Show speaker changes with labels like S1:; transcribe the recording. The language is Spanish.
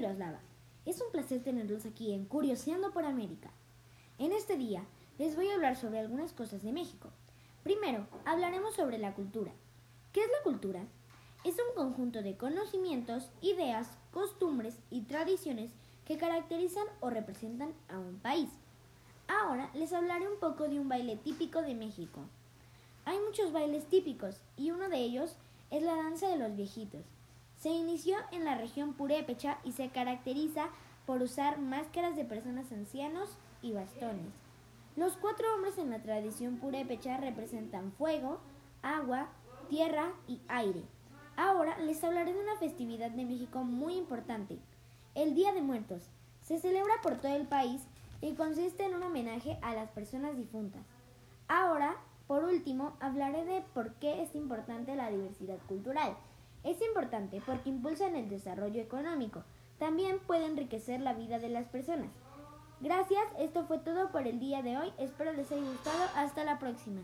S1: Miroslava. Es un placer tenerlos aquí en Curioseando por América. En este día les voy a hablar sobre algunas cosas de México. Primero, hablaremos sobre la cultura. ¿Qué es la cultura? Es un conjunto de conocimientos, ideas, costumbres y tradiciones que caracterizan o representan a un país. Ahora les hablaré un poco de un baile típico de México. Hay muchos bailes típicos y uno de ellos es la danza de los viejitos. Se inició en la región purépecha y se caracteriza por usar máscaras de personas ancianos y bastones. Los cuatro hombres en la tradición purépecha representan fuego, agua, tierra y aire. Ahora les hablaré de una festividad de México muy importante, el Día de Muertos. Se celebra por todo el país y consiste en un homenaje a las personas difuntas. Ahora, por último, hablaré de por qué es importante la diversidad cultural. Es importante porque impulsan el desarrollo económico. También puede enriquecer la vida de las personas. Gracias, esto fue todo por el día de hoy. Espero les haya gustado. Hasta la próxima.